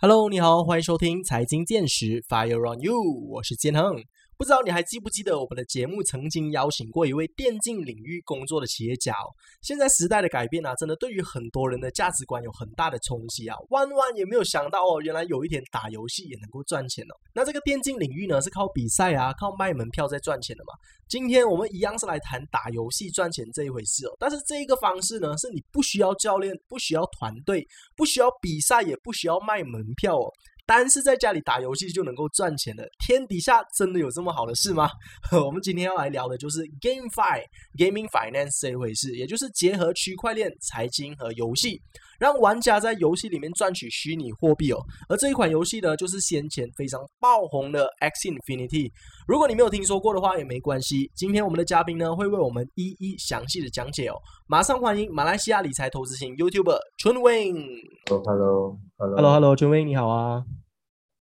Hello，你好，欢迎收听财经见识 Fire on You，我是建恒。不知道你还记不记得我们的节目曾经邀请过一位电竞领域工作的企业家哦？现在时代的改变啊，真的对于很多人的价值观有很大的冲击啊！万万也没有想到哦，原来有一天打游戏也能够赚钱哦。那这个电竞领域呢，是靠比赛啊，靠卖门票在赚钱的嘛？今天我们一样是来谈打游戏赚钱这一回事哦。但是这一个方式呢，是你不需要教练，不需要团队，不需要比赛，也不需要卖门票哦。单是在家里打游戏就能够赚钱的，天底下真的有这么好的事吗？我们今天要来聊的就是 GameFi Gaming Finance 这一回事，也就是结合区块链、财经和游戏，让玩家在游戏里面赚取虚拟货币哦。而这一款游戏呢，就是先前非常爆红的 X Infinity。如果你没有听说过的话，也没关系。今天我们的嘉宾呢，会为我们一一详细的讲解哦。马上欢迎马来西亚理财投资型 YouTuber 春 Wing。Hello，Hello，Hello，春 Wing 你好啊。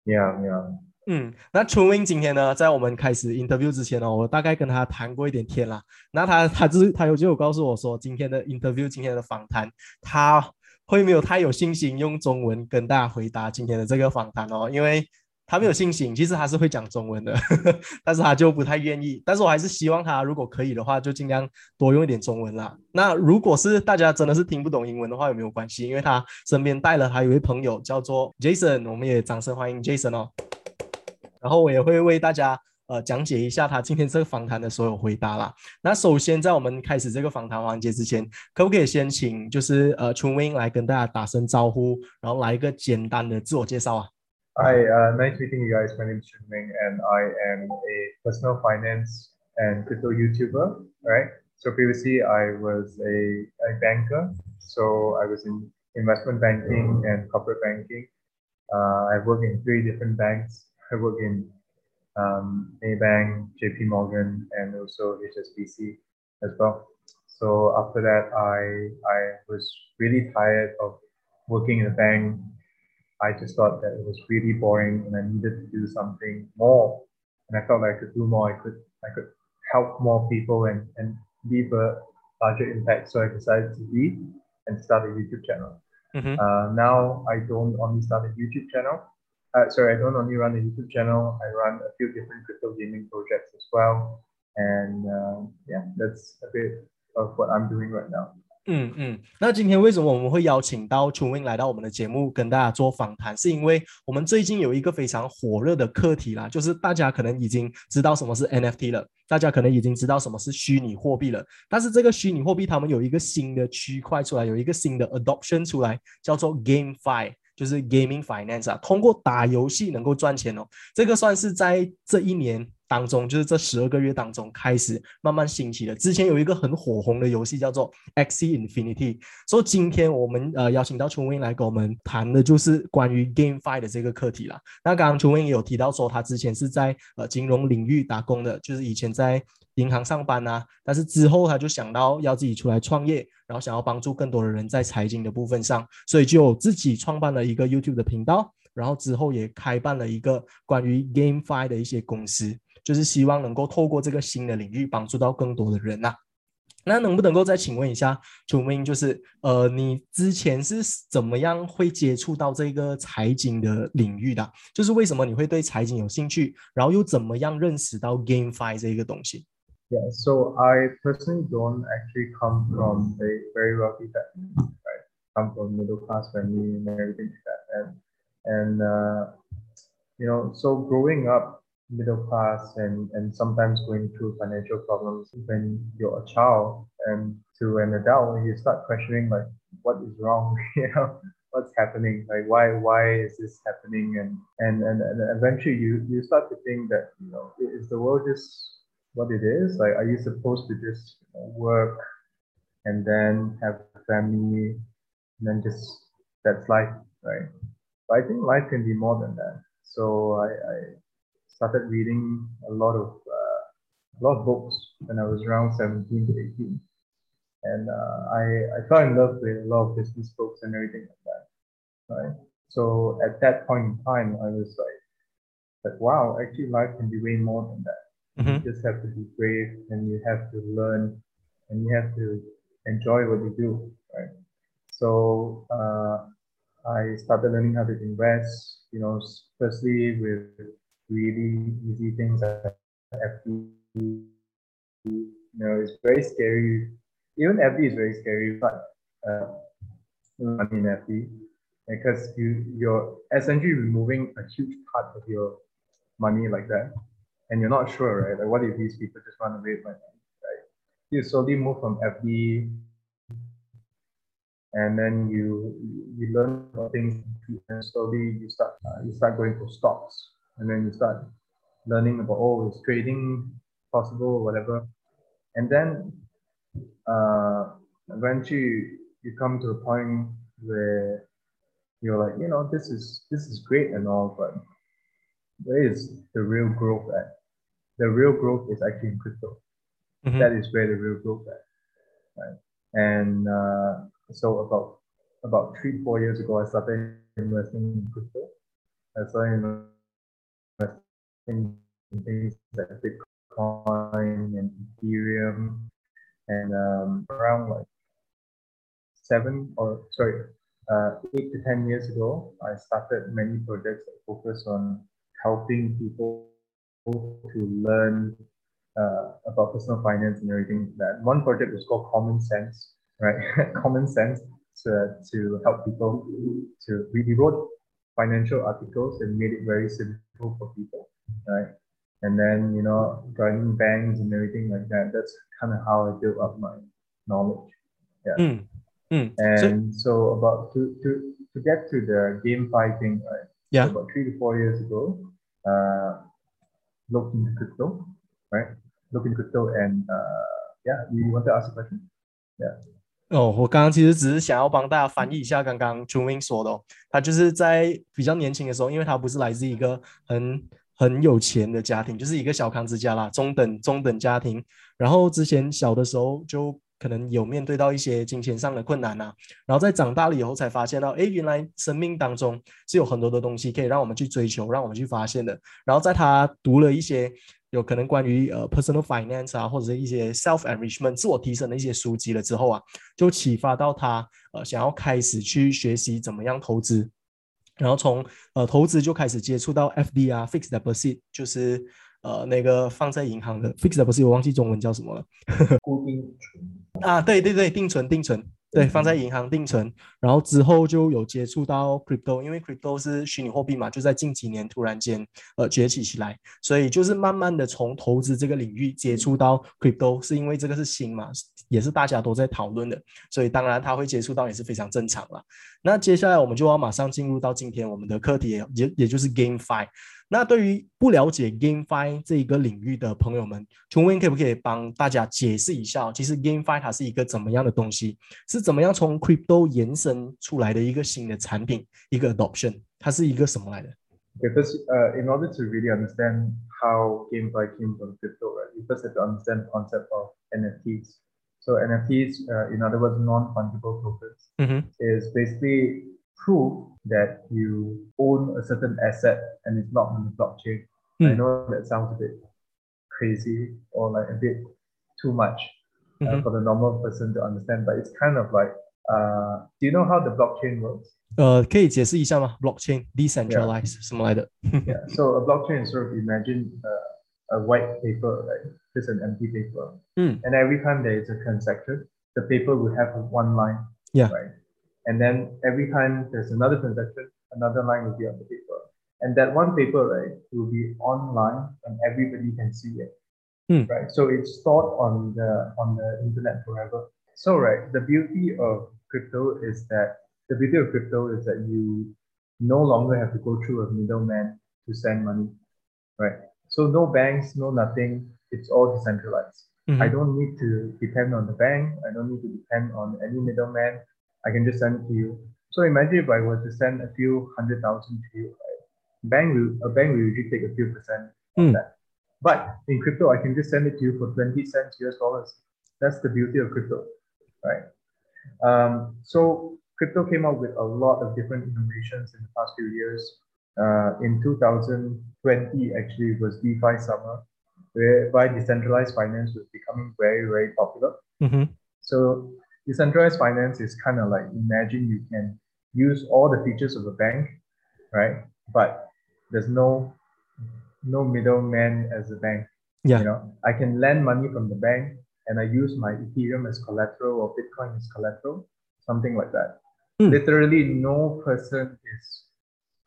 你好，你好。嗯，那春英今天呢，在我们开始 interview 之前呢，我大概跟他谈过一点天啦。那他他就是他有就有告诉我说，今天的 interview，今天的访谈，他会没有太有信心用中文跟大家回答今天的这个访谈哦，因为。他没有信心，其实他是会讲中文的，但是他就不太愿意。但是我还是希望他，如果可以的话，就尽量多用一点中文啦。那如果是大家真的是听不懂英文的话，也没有关系，因为他身边带了他一位朋友叫做 Jason，我们也掌声欢迎 Jason 哦。然后我也会为大家呃讲解一下他今天这个访谈的所有回答啦。那首先在我们开始这个访谈环节之前，可不可以先请就是呃 Chun Wing 来跟大家打声招呼，然后来一个简单的自我介绍啊？Hi, uh, nice meeting you guys. My name is Chun Weng, and I am a personal finance and crypto YouTuber. Right. So previously, I was a, a banker. So I was in investment banking and corporate banking. Uh, I've worked in three different banks. I work in um, Maybank, JP Morgan, and also HSBC as well. So after that, I I was really tired of working in a bank I just thought that it was really boring and I needed to do something more. And I felt like I could do more. I could I could help more people and, and leave a larger impact. So I decided to leave and start a YouTube channel. Mm-hmm. Uh, now I don't only start a YouTube channel. Uh, sorry, I don't only run a YouTube channel. I run a few different crypto gaming projects as well. And uh, yeah, that's a bit of what I'm doing right now. 嗯嗯，那今天为什么我们会邀请到 c h u Wing 来到我们的节目跟大家做访谈？是因为我们最近有一个非常火热的课题啦，就是大家可能已经知道什么是 NFT 了，大家可能已经知道什么是虚拟货币了。但是这个虚拟货币他们有一个新的区块出来，有一个新的 adoption 出来，叫做 GameFi，就是 Gaming Finance 啊，通过打游戏能够赚钱哦。这个算是在这一年。当中就是这十二个月当中开始慢慢兴起的。之前有一个很火红的游戏叫做 X Infinity，所以今天我们呃邀请到春威来跟我们谈的就是关于 GameFi 的这个课题啦。那刚刚春威也有提到说，他之前是在呃金融领域打工的，就是以前在银行上班啊，但是之后他就想到要自己出来创业，然后想要帮助更多的人在财经的部分上，所以就自己创办了一个 YouTube 的频道，然后之后也开办了一个关于 GameFi 的一些公司。就是希望能够透过这个新的领域帮助到更多的人呐。那能不能够再请问一下楚明，就是呃，你之前是怎么样会接触到这个财经的领域的？就是为什么你会对财经有兴趣，然后又怎么样认识到 GameFi 这一个东西？Yeah, so I personally don't actually come from a very wealthy family, right? Come from middle class family and everything like that, and and uh, you know, so growing up. Middle class and, and sometimes going through financial problems when you're a child and to an adult you start questioning like what is wrong? You know what's happening? Like why why is this happening? And and and, and eventually you you start to think that you know is the world just what it is? Like are you supposed to just work and then have family and then just that's life right? But i think life can be more than that. So i, I started reading a lot of uh, a lot of books when I was around 17 to 18. And uh, I, I fell in love with a lot of business books and everything like that. Right. So at that point in time, I was like, like wow, actually life can be way more than that. Mm-hmm. You just have to be brave and you have to learn and you have to enjoy what you do. Right. So uh, I started learning how to invest. You know, firstly with really easy things like FD. You know, it's very scary. Even FD is very scary, but uh, in FD because you you're essentially removing a huge part of your money like that, and you're not sure, right? Like, what if these people just run away with my money, right? You slowly move from FD, and then you you learn things, and slowly you start uh, you start going for stocks, and then you start learning about oh, is trading possible or whatever, and then uh, eventually you come to a point where you're like, you know, this is this is great and all, but where is the real growth at? The real growth is actually in crypto. Mm-hmm. That is where the real growth at, right? And uh, so about about three four years ago, I started investing in crypto. I started in things like Bitcoin and Ethereum, and um, around like seven or sorry uh, eight to 10 years ago, I started many projects that focus on helping people to learn uh, about personal finance and everything. That one project was called Common Sense, right? Common Sense to, to help people to we wrote financial articles and made it very simple for people, right? And then you know, joining banks and everything like that. That's kind of how I built up my knowledge. Yeah. Mm. Mm. And so, so, about to, to to get to the GameFi thing, right? Yeah. So about three to four years ago, uh, looked into crypto, right? Looked into crypto, and uh, yeah, you want to ask a question? Yeah. 哦，我刚刚其实只是想要帮大家翻译一下刚刚 Chun 说的、哦，他就是在比较年轻的时候，因为他不是来自一个很 很有钱的家庭，就是一个小康之家啦，中等中等家庭。然后之前小的时候就可能有面对到一些金钱上的困难呐，然后在长大了以后才发现到，哎，原来生命当中是有很多的东西可以让我们去追求，让我们去发现的。然后在他读了一些有可能关于呃 personal finance 啊，或者是一些 self enrichment 自我提升的一些书籍了之后啊，就启发到他呃想要开始去学习怎么样投资，然后从呃投资就开始接触到 FD 啊 fixed deposit 就是。呃，那个放在银行的 fixed deposit，我忘记中文叫什么了，固定存啊，对对对，定存定存，对，放在银行定存，然后之后就有接触到 crypto，因为 crypto 是虚拟货币嘛，就在近几年突然间呃崛起起来，所以就是慢慢的从投资这个领域接触到 crypto，是因为这个是新嘛，也是大家都在讨论的，所以当然他会接触到也是非常正常了。那接下来我们就要马上进入到今天我们的课题，也也就是 GameFi。那对于不了解 GameFi 这一个领域的朋友们，琼温可不可以帮大家解释一下？其实 GameFi 它是一个怎么样的东西？是怎么样从 Crypto 延伸出来的一个新的产品，一个 Adoption？它是一个什么来的？Because uh, in order to really understand how GameFi came from crypto, right, you first have to understand the concept of NFTs. So NFTs, uh, in other words, non-fungible tokens, mm-hmm. is basically proof that you own a certain asset and it's not on the blockchain. Mm. I know that sounds a bit crazy or like a bit too much uh, mm-hmm. for the normal person to understand, but it's kind of like, uh, do you know how the blockchain works? 呃，可以解释一下吗？Blockchain decentralized yeah. 什么来的？Yeah, so a blockchain is sort of imagine uh, a white paper, right? Just an empty paper. Mm. And every time there is a transaction, the paper will have one line. Yeah. Right. And then every time there's another transaction, another line will be on the paper. And that one paper, right, will be online and everybody can see it. Hmm. Right. So it's stored on the on the internet forever. So right, the beauty of crypto is that the beauty of crypto is that you no longer have to go through a middleman to send money. Right. So no banks, no nothing. It's all decentralized. Mm-hmm. I don't need to depend on the bank. I don't need to depend on any middleman. I can just send it to you. So imagine if I were to send a few hundred thousand to you, right? Bank will a bank will usually take a few percent of mm. that. But in crypto, I can just send it to you for 20 cents US dollars. That's the beauty of crypto, right? Um, so crypto came out with a lot of different innovations in the past few years. Uh, in 2020, actually, it was DeFi summer, whereby decentralized finance was becoming very, very popular. Mm-hmm. So decentralized finance is kind of like imagine you can use all the features of a bank, right? But there's no no middleman as a bank. Yeah. You know, I can lend money from the bank and I use my Ethereum as collateral or Bitcoin as collateral, something like that. Mm. Literally, no person is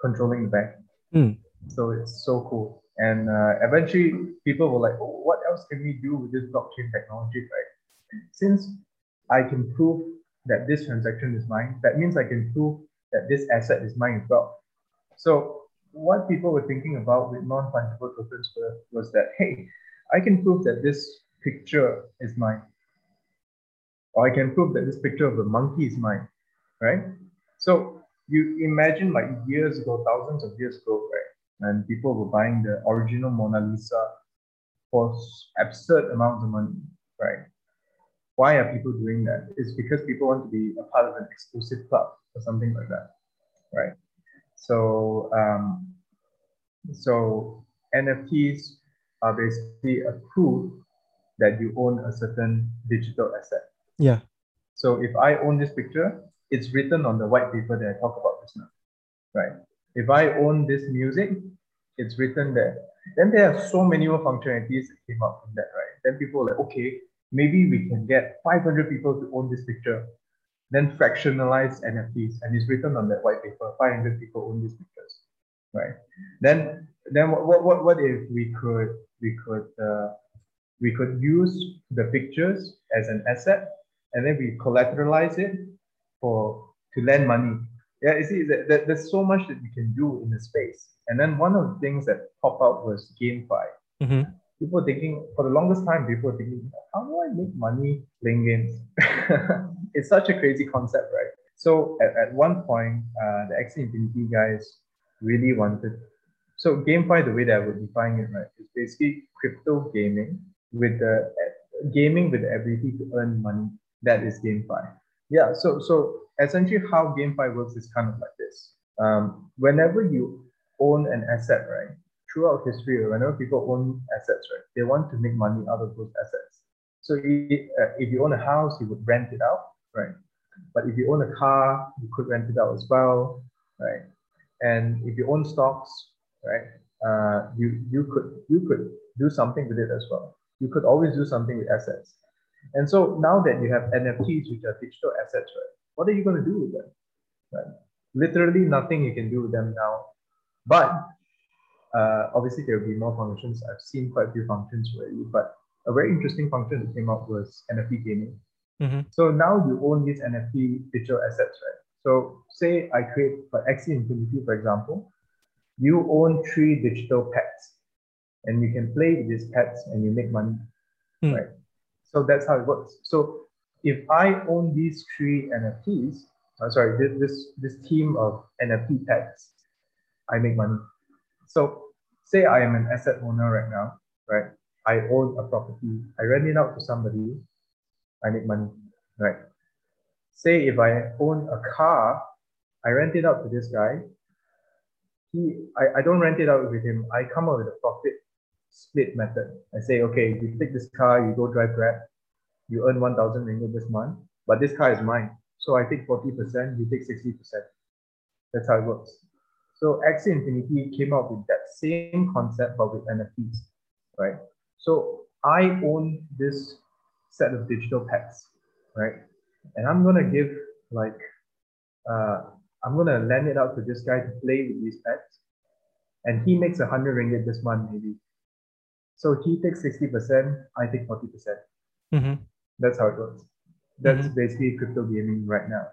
controlling the bank. Mm. So it's so cool. And uh, eventually, people were like, oh, what else can we do with this blockchain technology, right? Since I can prove that this transaction is mine, that means I can prove that this asset is mine as well. So what people were thinking about with non-fungible tokens were, was that, hey, I can prove that this picture is mine. Or I can prove that this picture of the monkey is mine, right? So you imagine like years ago, thousands of years ago, right? And people were buying the original Mona Lisa for absurd amounts of money, right? Why are people doing that? It's because people want to be a part of an exclusive club or something like that, right? So, um, so NFTs are basically a proof that you own a certain digital asset. Yeah. So if I own this picture, it's written on the white paper that I talked about just now, right? If I own this music, it's written there. Then there are so many more functionalities that came up from that, right? Then people are like, okay, maybe we can get 500 people to own this picture. Then fractionalize NFTs, and it's written on that white paper. 500 people own these pictures, right? Then, then what, what, what if we could we could uh, we could use the pictures as an asset, and then we collateralize it for to lend money. Yeah, you see, that, that, there's so much that you can do in the space. And then one of the things that popped out was GameFi. Mm-hmm. People thinking for the longest time, people were thinking, how do I make money playing games? it's such a crazy concept, right? So at, at one point, uh, the Axie Infinity guys really wanted. So GameFi, the way that I would define it, right, is basically crypto gaming with the gaming with the ability to earn money. That is GameFi. Yeah. So so essentially, how GameFi works is kind of like this. Um, whenever you own an asset, right, throughout history, whenever people own assets, right, they want to make money out of those assets. So if, uh, if you own a house, you would rent it out, right? But if you own a car, you could rent it out as well, right? And if you own stocks, right, uh, you you could you could do something with it as well. You could always do something with assets. And so now that you have NFTs, which are digital assets, right, what are you going to do with them? Right? Literally nothing you can do with them now. But uh, obviously there will be more functions. I've seen quite a few functions already, but a very interesting function that came up was NFT gaming. Mm-hmm. So now you own these NFT digital assets, right? So say I create for Axie Infinity, for example, you own three digital pets and you can play with these pets and you make money, Mm. right? So that's how it works. So if I own these three NFTs, uh, sorry, this, this this team of NFT pets, I make money. So say I am an asset owner right now, right? I own a property, I rent it out to somebody, I make money, right? Say if I own a car, I rent it out to this guy. He, I, I don't rent it out with him. I come up with a profit split method. I say, okay, you take this car, you go drive Grab, you earn 1,000 ringgit this month, but this car is mine. So I take 40%, you take 60%. That's how it works. So Axie Infinity came up with that same concept, but with NFTs, right? So I own this set of digital pets, right? And I'm gonna give like, uh, I'm gonna lend it out to this guy to play with these pets, and he makes a hundred ringgit this month maybe. So he takes sixty percent, I take forty percent. Mm-hmm. That's how it works. That's basically crypto gaming right now.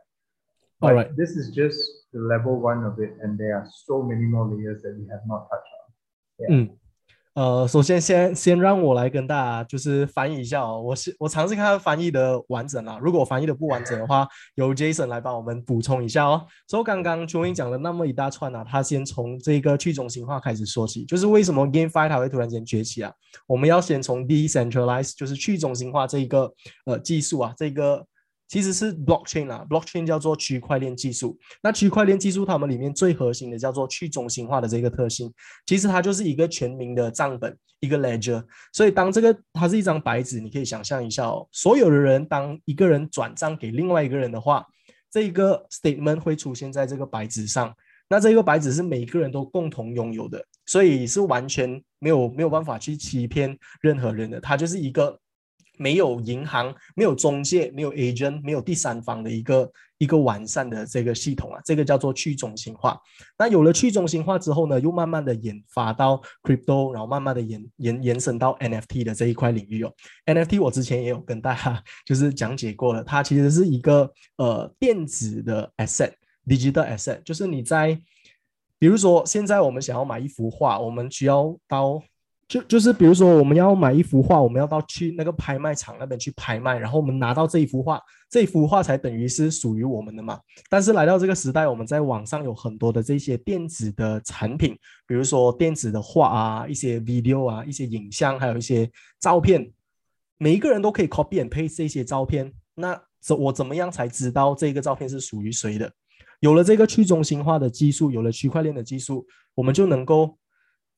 All But right. This is just the level one of it, and there are so many more layers that we have not touched on. 呃，首先先先让我来跟大家就是翻译一下哦，我是我尝试看看翻译的完整啦，如果我翻译的不完整的话，由 Jason 来帮我们补充一下哦。所以刚刚 j o 讲的那么一大串啊，他先从这个去中心化开始说起，就是为什么 GameFi 它会突然间崛起啊？我们要先从 Decentralize，就是去中心化这一个呃技术啊，这个。 其实是 blockchain 啊，blockchain 叫做区块链技术。那区块链技术它们里面最核心的叫做去中心化的这个特性，其实它就是一个全民的账本，一个 ledger。所以当这个它是一张白纸，你可以想象一下哦，所有的人当一个人转账给另外一个人的话，这一个 statement 会出现在这个白纸上。那这个白纸是每个人都共同拥有的，所以是完全没有没有办法去欺骗任何人的。它就是一个没有银行、没有中介、没有 agent、没有第三方的一个一个完善的这个系统啊。这个叫做去中心化。那有了去中心化之后呢，又慢慢的研发到 crypto，然后慢慢的延延延伸到 NFT 的这一块领域哦。NFT 我之前也有跟大家 就是讲解过了，它其实是一个呃电子的 asset。digital asset 就是你在，比如说现在我们想要买一幅画，我们需要到就就是比如说我们要买一幅画，我们要到去那个拍卖场那边去拍卖，然后我们拿到这一幅画，这一幅画才等于是属于我们的嘛。但是来到这个时代，我们在网上有很多的这些电子的产品，比如说电子的画啊，一些 video 啊，一些影像，还有一些照片，每一个人都可以 copy and paste 这些照片。那怎我怎么样才知道这个照片是属于谁的？有了这个去中心化的技术，有了区块链的技术，我们就能够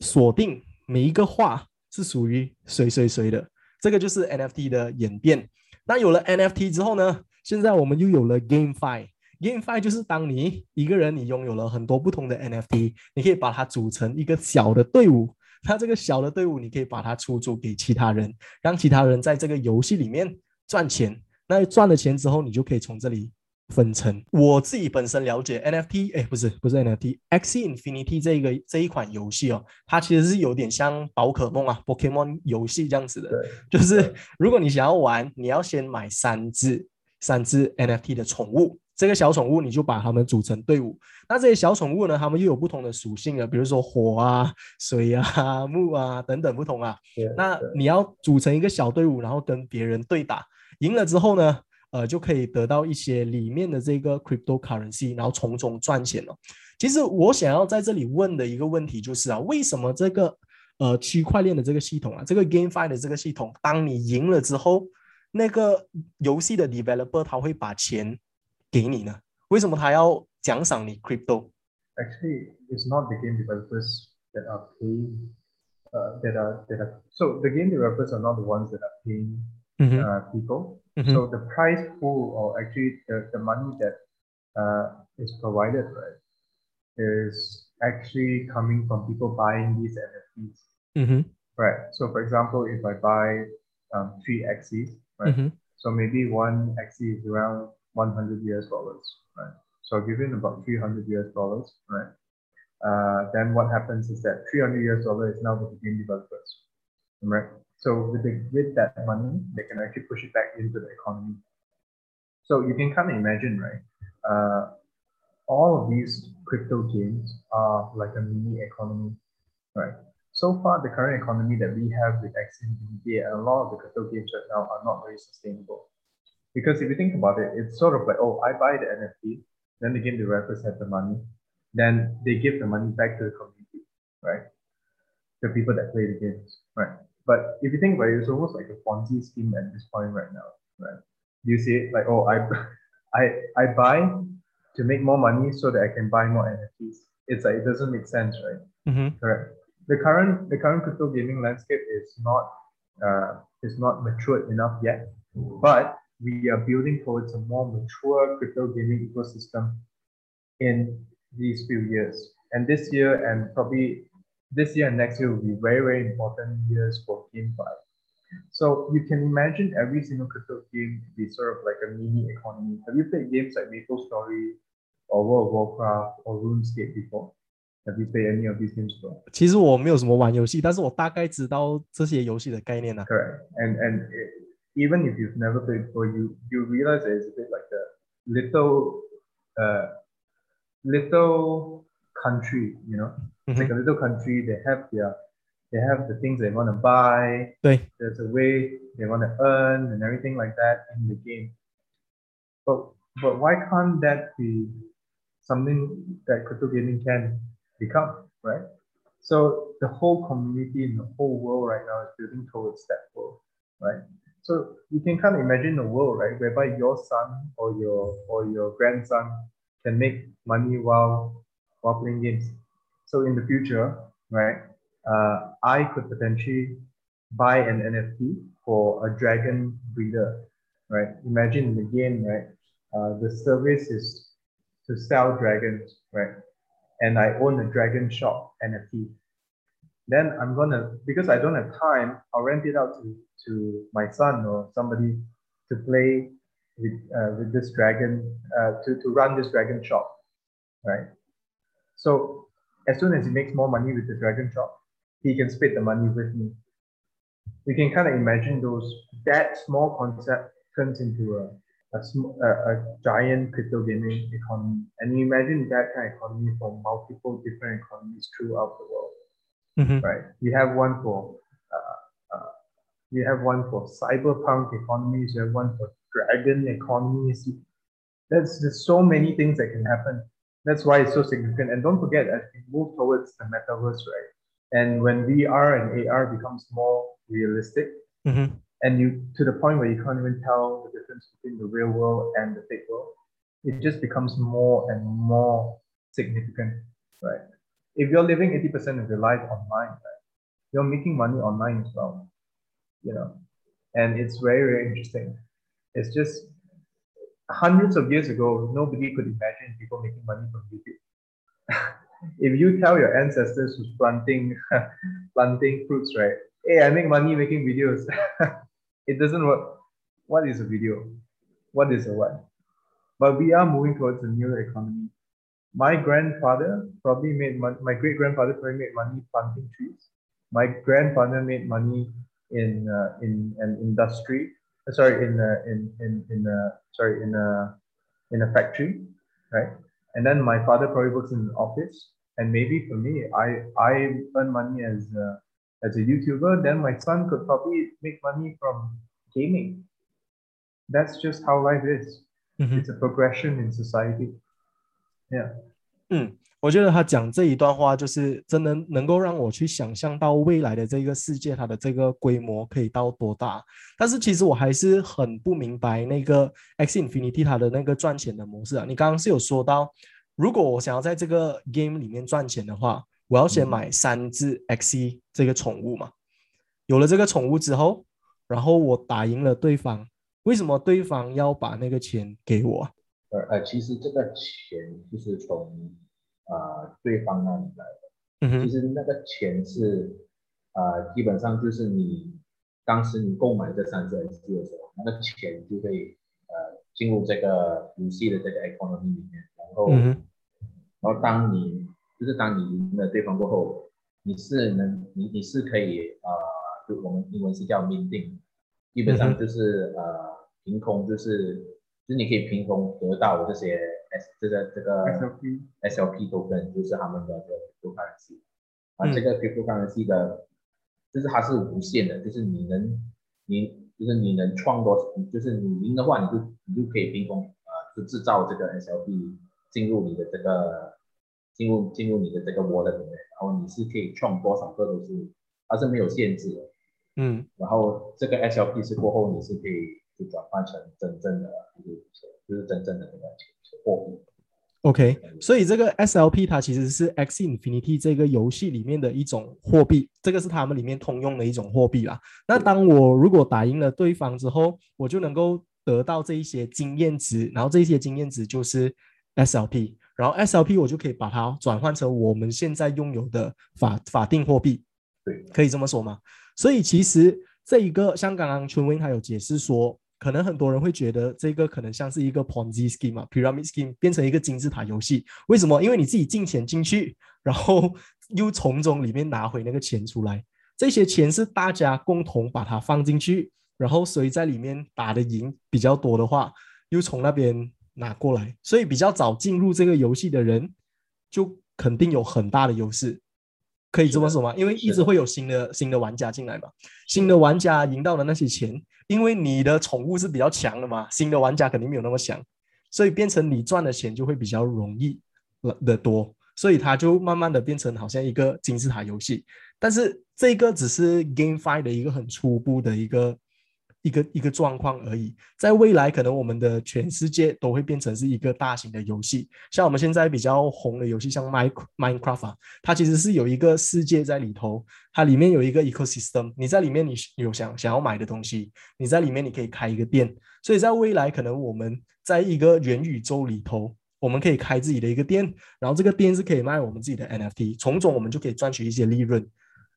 锁定每一个画是属于谁谁谁的。这个就是 NFT 的演变。那有了 NFT 之后呢？现在我们又有了 GameFi。GameFi 就是当你一个人，你拥有了很多不同的 NFT，你可以把它组成一个小的队伍。那这个小的队伍，你可以把它出租给其他人，让其他人在这个游戏里面赚钱。那赚了钱之后，你就可以从这里。分成我自己本身了解 NFT，哎，不是不是 NFT，X Infinity 这个这一款游戏哦，它其实是有点像宝可梦啊，Pokemon 游戏这样子的。就是如果你想要玩，你要先买三只三只 NFT 的宠物，这个小宠物你就把它们组成队伍。那这些小宠物呢，它们又有不同的属性啊，比如说火啊、水啊、木啊等等不同啊。那你要组成一个小队伍，然后跟别人对打，赢了之后呢？呃，就可以得到一些里面的这个 cryptocurrency，然后从中赚钱了。其实我想要在这里问的一个问题就是啊，为什么这个呃区块链的这个系统啊，这个 GameFi 的这个系统，当你赢了之后，那个游戏的 developer 他会把钱给你呢？为什么他要奖赏你 crypto？Actually, it's not the game developers that are paying, uh, that are that are so the game developers are not the ones that are paying uh people. Mm-hmm. So the price pool, or actually the, the money that uh, is provided, right, is actually coming from people buying these NFTs. Mm-hmm. Right. So for example, if I buy um, three Axies, right, mm-hmm. so maybe one axis is around 100 US dollars, right? So given about 300 US dollars, right? Uh, then what happens is that 300 US dollars is now with the game developers, right? So with, the, with that money, they can actually push it back into the economy. So you can kind of imagine, right? Uh, all of these crypto games are like a mini economy, right? So far, the current economy that we have with XNVD and a lot of the crypto games right now are not very sustainable. Because if you think about it, it's sort of like, oh, I buy the NFT, then the game developers have the money, then they give the money back to the community, right? The people that play the games, right? But if you think about it, it's almost like a Ponzi scheme at this point right now, right? You see it like, oh, I, I, I buy to make more money so that I can buy more NFTs. It's like it doesn't make sense, right? Mm-hmm. Correct. The current the current crypto gaming landscape is not uh, is not matured enough yet, but we are building towards a more mature crypto gaming ecosystem in these few years. And this year and probably this year and next year will be very, very important years for GameFi. So you can imagine every single crypto game to be sort of like a mini economy. Have you played games like Maple Story or World of Warcraft or RuneScape before? Have you played any of these games before? 其实我没有什么玩游戏，但是我大概知道这些游戏的概念啊。Correct. And and it, even if you've never played before, you you realize that it's a bit like a little uh little country, you know. Mm-hmm. Like a little country, they have their they have the things they want to buy. There's a way they want to earn and everything like that in the game. But but why can't that be something that crypto gaming can become, right? So the whole community in the whole world right now is building towards that world, right? So you can kind of imagine a world, right, whereby your son or your or your grandson can make money while while playing games. So in the future, right, uh, I could potentially buy an NFT for a dragon breeder, right? Imagine in the game, right? uh, the service is to sell dragons, right? And I own a dragon shop NFT. Then I'm gonna because I don't have time, I'll rent it out to, to my son or somebody to play with uh, with this dragon uh, to, to run this dragon shop, right? So as soon as he makes more money with the dragon shop, he can split the money with me. We can kind of imagine those that small concept turns into a a, a, a giant crypto gaming economy, and you imagine that kind of economy for multiple different economies throughout the world, Mm-hmm. right? You have one for uh, uh, you have one for cyberpunk economies, you have one for dragon economies. There's there's so many things that can happen. That's why it's so significant. And don't forget, as we move towards the metaverse, right? And when VR and AR becomes more realistic, Mm-hmm. and you to the point where you can't even tell the difference between the real world and the fake world, it just becomes more and more significant, right? If you're living 80% of your life online, right, you're making money online as well, you know, and it's very, very interesting. It's just hundreds of years ago, nobody could imagine people making money from YouTube. if you tell your ancestors who's planting planting fruits, right? Hey, I make money making videos. it doesn't work. What is a video? What is a what? But we are moving towards a new economy. My grandfather probably made money. My great grandfather probably made money planting trees. My grandfather made money in uh, in an industry. Uh, sorry, in uh, in in in uh, sorry in a in a factory, right? And then my father probably works in an office. And maybe for me, I I earn money as a, as a YouTuber. Then my son could probably make money from gaming. That's just how life is. Mm-hmm. It's a progression in society. Yeah. 我觉得他讲这一段话，就是真的能够让我去想象到未来的这个世界，它的这个规模可以到多大。但是其实我还是很不明白那个 X Infinity 它的那个赚钱的模式啊。你刚刚是有说到，如果我想要在这个 game 里面赚钱的话，我要先买三只 X 这个宠物嘛。有了这个宠物之后，然后我打赢了对方，为什么对方要把那个钱给我呃，其实这个钱就是从呃对方那里来的。嗯，其实那个钱是呃基本上就是你当时你购买这三只 ST 的时候，那个钱就会呃进入这个游戏的这个 economy 里面，然后、嗯，然后当你就是当你赢了对方过后，你是能你你是可以呃就我们英文是叫 minting，基本嗯上就是、呃凭空就是就是你可以凭空得到这些 S 这个这个 SLP SLP token 就是他们的这个 cryptocurrency，啊，嗯。这个 cryptocurrency 的，就是它是无限的，就是你能你就是你能创多，就是你赢的话，你就你就可以凭空呃就制造这个 SLP 进入你的这个进入进入你的这个 wallet 里面，然后你是可以创多少个都是它是没有限制的，嗯。然后这个 SLP 是过后你是可以就转换成真正的就是就是真正的那个货币。OK，所以这个 SLP 它其实是 X Infinity 这个游戏里面的一种货币，这个是他们里面通用的一种货币啦。那当我如果打赢了对方之后，我就能够得到这一些经验值，然后这一些经验值就是 SLP，然后 SLP 我就可以把它转换成我们现在拥有的法法定货币，对，可以这么说吗？所以其实这一个像刚刚春威他有解释说，可能很多人会觉得这个可能像是一个 Ponzi scheme 嘛，pyramid scheme 变成一个金字塔游戏。为什么？因为你自己进钱进去，然后又从中里面拿回那个钱出来，这些钱是大家共同把它放进去，然后谁在里面打的赢比较多的话，又从那边拿过来。所以比较早进入这个游戏的人，就肯定有很大的优势。可以这么说吗？因为一直会有新的新的玩家进来嘛，新的玩家赢到的那些钱，因为你的宠物是比较强的嘛，新的玩家肯定没有那么强，所以变成你赚的钱就会比较容易的多，所以它就慢慢的变成好像一个金字塔游戏。但是这个只是 GameFi 的一个很初步的一个一个一个状况而已，在未来可能我们的全世界都会变成是一个大型的游戏，像我们现在比较红的游戏，像 Mine Minecraft，它其实是有一个世界在里头，它里面有一个 ecosystem，你在里面你有想想要买的东西，你在里面你可以开一个店，所以在未来可能我们在一个元宇宙里头，我们可以开自己的一个店，然后这个店是可以卖我们自己的 NFT，从中我们就可以赚取一些利润，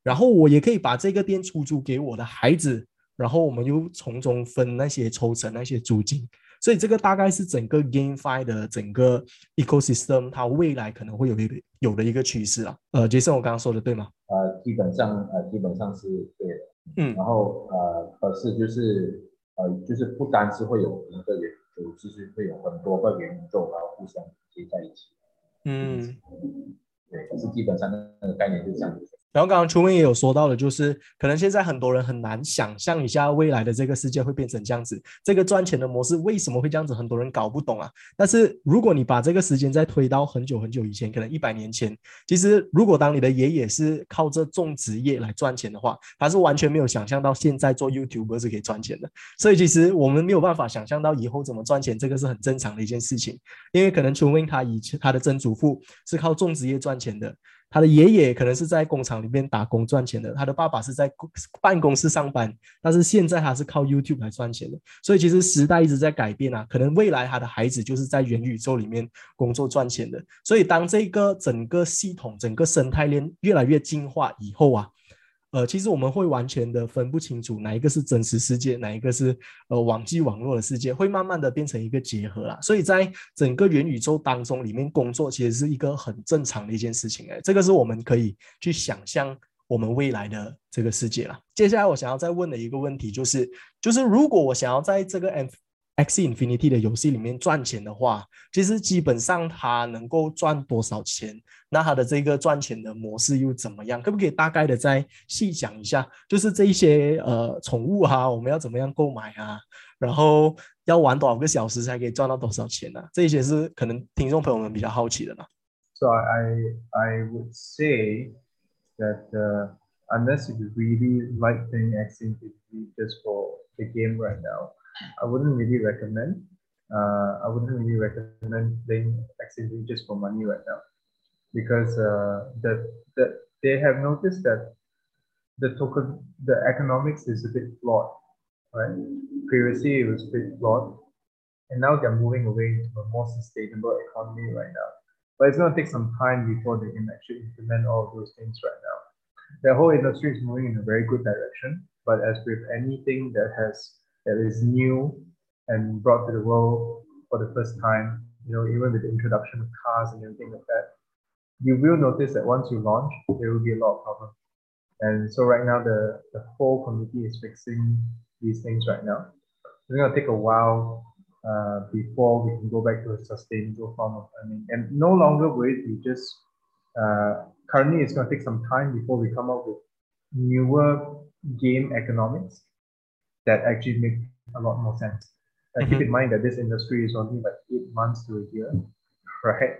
然后我也可以把这个店出租给我的孩子。然后我们又从中分那些抽成那些租金，所以这个大概是整个 GameFi 的整个 ecosystem 它未来可能会有一个有的一个趋势啊。呃，杰森，我刚刚说的对吗？呃，基本上呃基本上是对的。嗯，然后呃，可是就是呃就是不单是会有一个元宇宙，就是会有很多个元宇宙然后互相接在一起。嗯，对，可是基本上那个概念就这样子。然后刚刚春文也有说到的，就是可能现在很多人很难想象一下未来的这个世界会变成这样子，这个赚钱的模式为什么会这样子，很多人搞不懂啊。但是如果你把这个时间再推到很久很久以前，可能一百年前，其实如果当你的爷爷是靠这种职业来赚钱的话，他是完全没有想象到现在做 YouTube 是可以赚钱的。所以其实我们没有办法想象到以后怎么赚钱，这个是很正常的一件事情。因为可能春文他以前他的曾祖父是靠种植业赚钱的。他的爷爷可能是在工厂里面打工赚钱的，他的爸爸是在公办公室上班，但是现在他是靠 YouTube 来赚钱的。所以其实时代一直在改变啊，可能未来他的孩子就是在元宇宙里面工作赚钱的。所以当这个整个系统、整个生态链越来越进化以后啊。呃，其实我们会完全的分不清楚哪一个是真实世界，哪一个是呃网际网络的世界，会慢慢的变成一个结合啦。所以在整个元宇宙当中里面工作，其实是一个很正常的一件事情哎，这个是我们可以去想象我们未来的这个世界啦。接下来我想要再问的一个问题就是，就是如果我想要在这个 M X Infinity 的游戏里面赚钱的话，其实基本上它能够赚多少钱？那它的这个赚钱的模式又怎么样？可不可以大概的再细讲一下？就是这一些呃宠物哈，我们要怎么样购买啊？然后要玩多少个小时才可以赚到多少钱呢？这些是可能听众朋友们比较好奇的嘛。So I I would say that unless you really like playing X Infinity just for the game right now. I wouldn't really recommend. Uh, I wouldn't really recommend playing Axie Infinity just for money right now, because uh, the they have noticed that the token the economics is a bit flawed, right? Previously it was a bit flawed, and now they're moving away to a more sustainable economy right now. But it's going to take some time before they can actually implement all of those things right now. The whole industry is moving in a very good direction, but as with anything that has that is new and brought to the world for the first time, you know, even with the introduction of cars and everything like that, you will notice that once you launch, there will be a lot of problems. And so right now, the, the whole community is fixing these things right now. It's going to take a while uh, before we can go back to a sustainable form of earning. And no longer will it be just, uh, currently it's going to take some time before we come up with newer game economics that actually make a lot more sense. mm-hmm. Keep in mind that this industry is only like eight months to a year, right?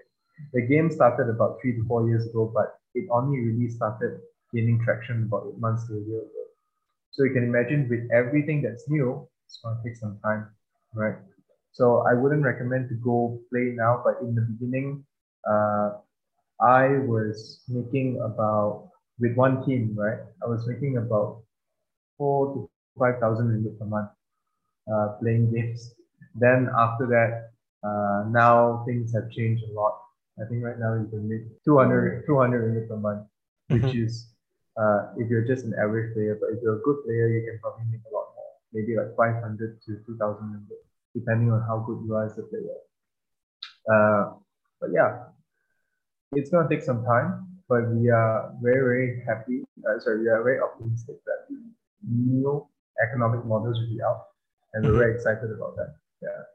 The game started about three to four years ago, but it only really started gaining traction about eight months to a year ago. So you can imagine with everything that's new, it's going to take some time, right? So I wouldn't recommend to go play now, but in the beginning, uh, I was making about with one team, right? I was making about four to 5,000 ringgit per month uh, playing games. Then after that, uh, now things have changed a lot. I think right now you can make 200, 200 ringgit per month, which mm-hmm. is uh, if you're just an average player. But if you're a good player, you can probably make a lot more, maybe like 500 to 2,000 ringgit, depending on how good you are as a player. Uh, but yeah, it's gonna take some time, but we are very very happy. Uh, sorry, we are very optimistic that new economic models will be out, and we're very excited about that. Yeah.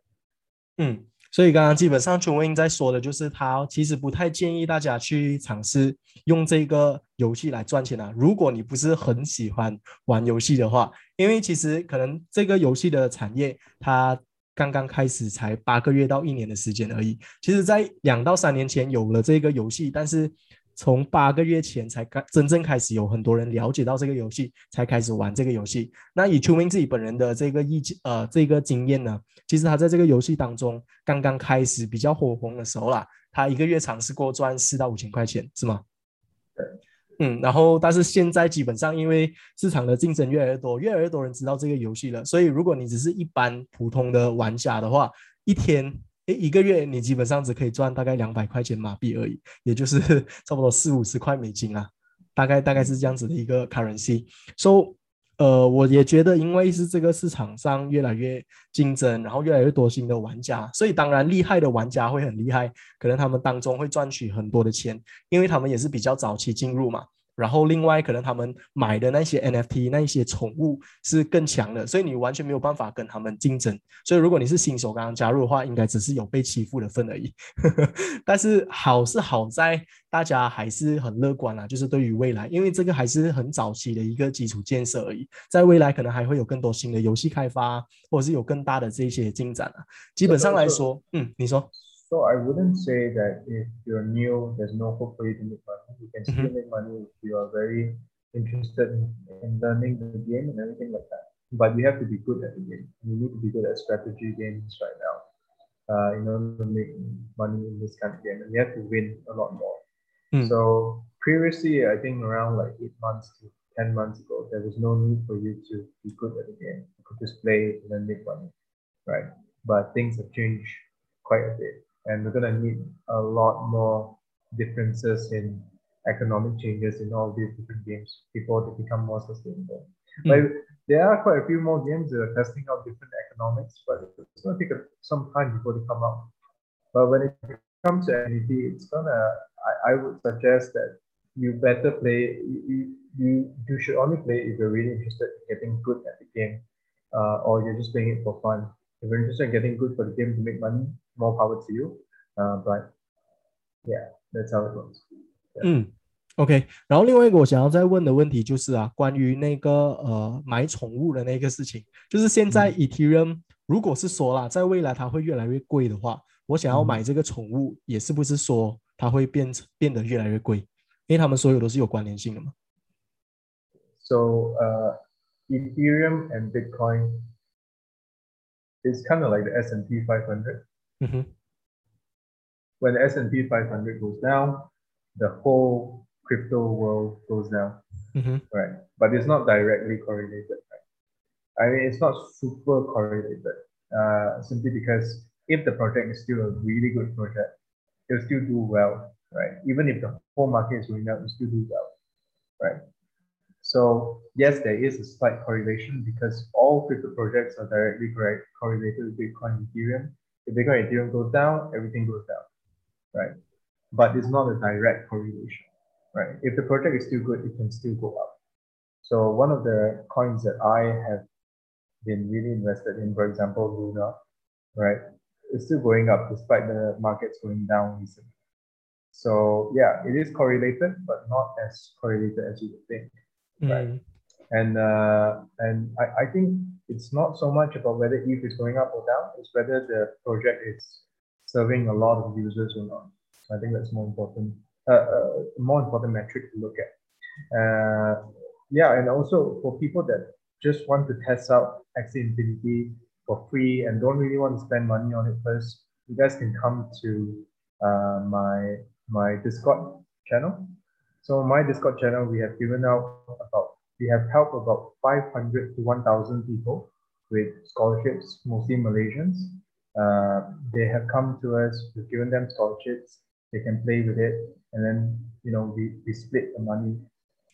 嗯，所以刚刚基本上春文在说的就是，他其实不太建议大家去尝试用这个游戏来赚钱啊。如果你不是很喜欢玩游戏的话，因为其实可能这个游戏的产业它刚刚开始才八个月到一年的时间而已。其实，在两到三年前有了这个游戏，但是从八个月前才开真正开始有很多人了解到这个游戏，才开始玩这个游戏。那以秋明自己本人的这个意见，呃，这个经验呢，其实他在这个游戏当中刚刚开始比较火红的时候啦，他一个月尝试过赚四到五千块钱，是吗？对。嗯，然后但是现在基本上因为市场的竞争越来越多，越来越多人知道这个游戏了，所以如果你只是一般普通的玩家的话，一天。诶，一个月你基本上只可以赚大概两百块钱马币而已，也就是 差不多四五十块美金啊，大概大概是这样子的一个 currency。So，呃，我也觉得，因为是这个市场上越来越竞争，然后越来越多新的玩家，所以当然厉害的玩家会很厉害，可能他们当中会赚取很多的钱，因为他们也是比较早期进入嘛。然后另外可能他们买的那些 NFT 那一些宠物是更强的，所以你完全没有办法跟他们竞争。所以如果你是新手刚刚加入的话，应该只是有被欺负的份而已。但是好是好在大家还是很乐观啊，就是对于未来，因为这个还是很早期的一个基础建设而已，在未来可能还会有更多新的游戏开发，或者是有更大的这些进展啊。基本上来说，嗯，你说。So I wouldn't say that if you're new, there's no hope for you to make money. You can still mm-hmm. make money if you are very interested in, in learning the game and everything like that. But you have to be good at the game. You need to be good at strategy games right now. Uh, in order to make money in this kind of game, and you have to win a lot more. Mm. So previously, I think around like eight months to ten months ago, there was no need for you to be good at the game. You could just play and then make money, right? But things have changed quite a bit and we're going to need a lot more differences in economic changes in all these different games before they become more sustainable. Mm. Like there are quite a few more games that are testing out different economics, but it's going to take some time before they come out. But when it comes to NFT, it's gonna. I, I would suggest that you better play. You, you you should only play if you're really interested in getting good at the game, uh, or you're just playing it for fun. If you're interested in getting good for the game to make money, more power to you. Uh, but yeah, that's how it works. 嗯，OK。然后另外一个我想要再问的问题就是啊，关于那个呃买宠物的那个事情，就是现在 Ethereum 如果是说啦，在未来它会越来越贵的话，我想要买这个宠物，也是不是说它会变成变得越来越贵？因为他们所有都是有关联性的嘛。So, uh, Ethereum and Bitcoin is kind of like the S&P 500. Mm-hmm. When the S&P 500 goes down, the whole crypto world goes down, mm-hmm. right? But it's not directly correlated, right? I mean, it's not super correlated, uh, simply because if the project is still a really good project, it'll still do well, right? Even if the whole market is going down, it'll still do well, right? So yes, there is a slight correlation because all crypto projects are directly correlated with Bitcoin and Ethereum. If Bitcoin Ethereum goes down, everything goes down, right? But it's not a direct correlation, right? If the project is still good, it can still go up. So one of the coins that I have been really invested in, for example, Luna, right? It's still going up despite the markets going down recently. So yeah, it is correlated, but not as correlated as you would think, right? Mm. And uh, and I, I think it's not so much about whether ETH is going up or down, it's whether the project is serving a lot of users or not. I think that's more important, uh, uh, more important metric to look at. Uh, yeah, and also for people that just want to test out Axie Infinity for free and don't really want to spend money on it first, you guys can come to uh, my my Discord channel. So my Discord channel, we have given out about we have helped about 500 to 1,000 people with scholarships, mostly Malaysians. Uh, they have come to us, we've given them scholarships, they can play with it, and then, you know, we, we split the money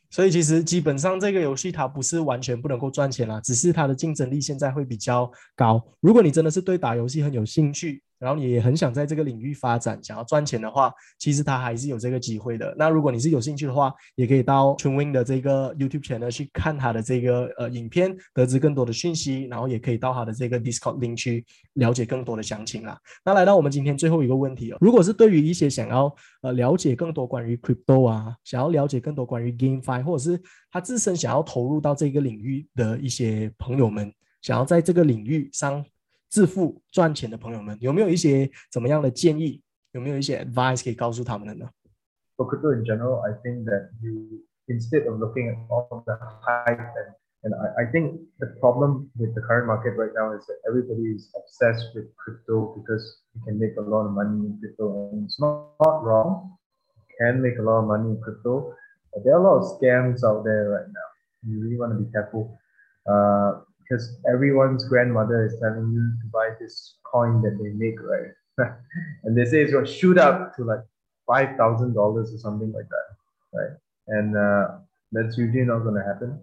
所以其实基本上这个游戏它不是完全不能够赚钱啦，只是它的竞争力现在会比较高。如果你真的是对打游戏很有兴趣， 然后你也很想在这个领域发展，想要赚钱的话，其实他还是有这个机会的。那如果你是有兴趣的话，也可以到 t w i n 的这个 YouTube channel 去看他的这个呃影片，得知更多的讯息，然后也可以到他的这个 Discord link 去了解更多的详情啦。那来到我们今天最后一个问题哦，如果是对于一些想要呃了解更多关于 Crypto 啊，想要了解更多关于 GameFi，或者是他自身想要投入到这个领域的一些朋友们，想要在这个领域上。致富赚钱的朋友们，有没有一些怎么样的建议？有没有一些 advice 可以告诉他们的呢 for crypto in general, I think that you instead of looking at all the hype and and I, I think the problem with the current market right now is that everybody is obsessed with crypto because you can make a lot of money in crypto. And it's not, not wrong. You can make a lot of money in crypto. But there are a lot of scams out there right now. You really want to be careful. Uh, because everyone's grandmother is telling you to buy this coin that they make, right? and they say it's going to shoot up to like five thousand dollars or something like that, right? And uh, that's usually not going to happen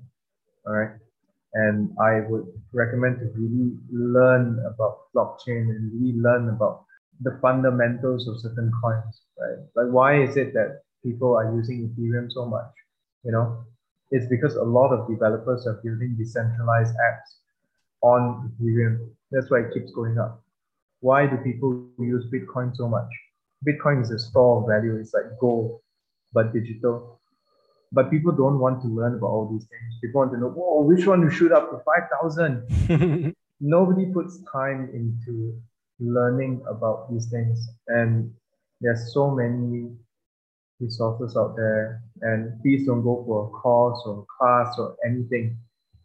all right? And I would recommend to really learn about blockchain and really learn about the fundamentals of certain coins, right? Like why is it that people are using Ethereum so much? You know, it's because a lot of developers are building decentralized apps on Ethereum. That's why it keeps going up. Why do people use Bitcoin so much? Bitcoin is a store of value. It's like gold, but digital. But people don't want to learn about all these things. People want to know, oh, which one to shoot up to 5,000. Nobody puts time into learning about these things. And there's so many resources out there. And please don't go for a course or class or anything.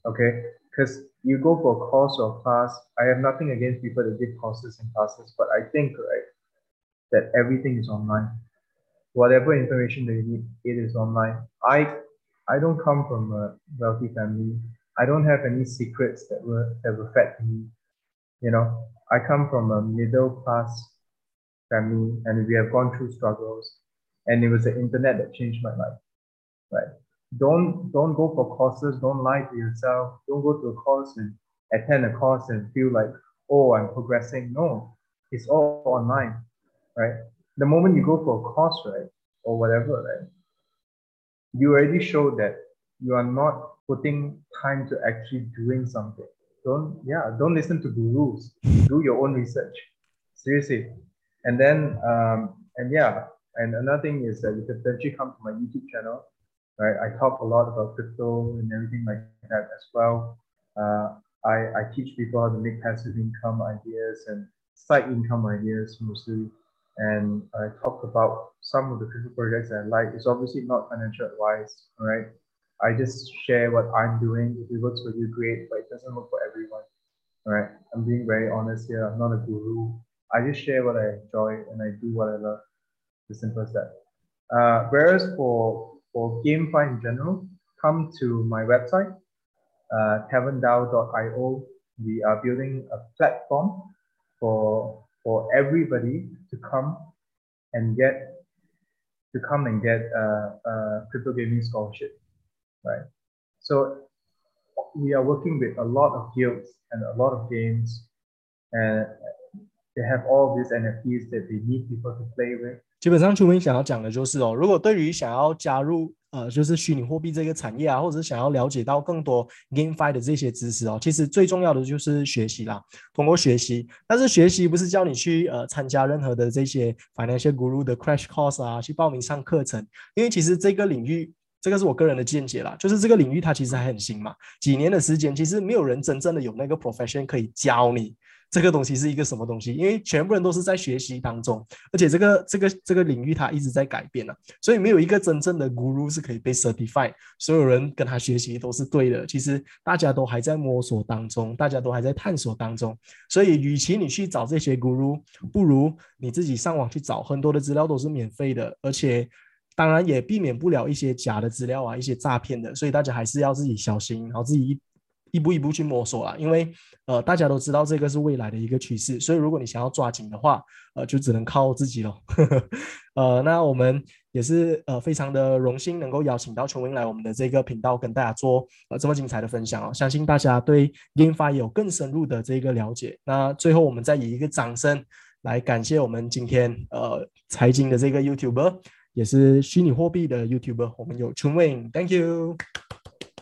Okay? Because you go for a course or class, I have nothing against people that give courses and classes, but I think right that everything is online whatever information that you need, it is online. I I don't come from a wealthy family. I don't have any secrets that were that were fed to me. You know, I come from a middle class family, and we have gone through struggles. And it was the internet that changed my life. Right? Don't don't go for courses. Don't lie to yourself. Don't go to a course and attend a course and feel like, oh, I'm progressing. No, it's all online. Right? the moment you go for a course, right, or whatever, right, you already show that you are not putting time to actually doing something. Don't, yeah, don't listen to gurus. Do your own research. Seriously. And then, um, and yeah, and another thing is that you can potentially come to my YouTube channel, right? I talk a lot about crypto and everything like that as well. Uh, I, I teach people how to make passive income ideas and side income ideas mostly and I talk about some of the crypto projects I like. It's obviously not financial advice, right? I just share what I'm doing. If it works for you, great, but it doesn't work for everyone, right? I'm being very honest here. I'm not a guru. I just share what I enjoy and I do what I love. Simple as that. Uh, whereas for for GameFi in general, come to my website, uh. We are building a platform for for everybody to come and get to come and get a, a crypto gaming scholarship, right? So we are working with a lot of guilds and a lot of games, and they have all these NFTs that they need people to play with. 基本上，秋明想要讲的就是哦，如果对于想要加入呃，就是虚拟货币这个产业啊，或者是想要了解到更多 GameFi 的这些知识哦，其实最重要的就是学习啦。通过学习，但是学习不是叫你去呃参加任何的这些 Financial Guru 的 Crash Course 啊，去报名上课程，因为其实这个领域，这个是我个人的见解啦，就是这个领域它其实还很新嘛，几年的时间，其实没有人真正的有那个 profession 可以教你。这个东西是一个什么东西？因为全部人都是在学习当中，而且这个这个这个领域它一直在改变了，所以没有一个真正的 guru 是可以被 certify，所有人跟他学习都是对的。其实大家都还在摸索当中，大家都还在探索当中，所以与其你去找这些 guru，不如你自己上网去找，很多的资料都是免费的，而且当然也避免不了一些假的资料啊，一些诈骗的，所以大家还是要自己小心，然后自己一。一步一步去摸索啦，因为呃大家都知道这个是未来的一个趋势，所以如果你想要抓紧的话，呃就只能靠自己了。呃，那我们也是呃非常的荣幸能够邀请到琼英来我们的这个频道跟大家做呃这么精彩的分享哦，相信大家对 GameFi 有更深入的这个了解。那最后我们再以一个掌声来感谢我们今天呃财经的这个 YouTuber，也是虚拟货币的 YouTuber，我们有琼英，Thank you。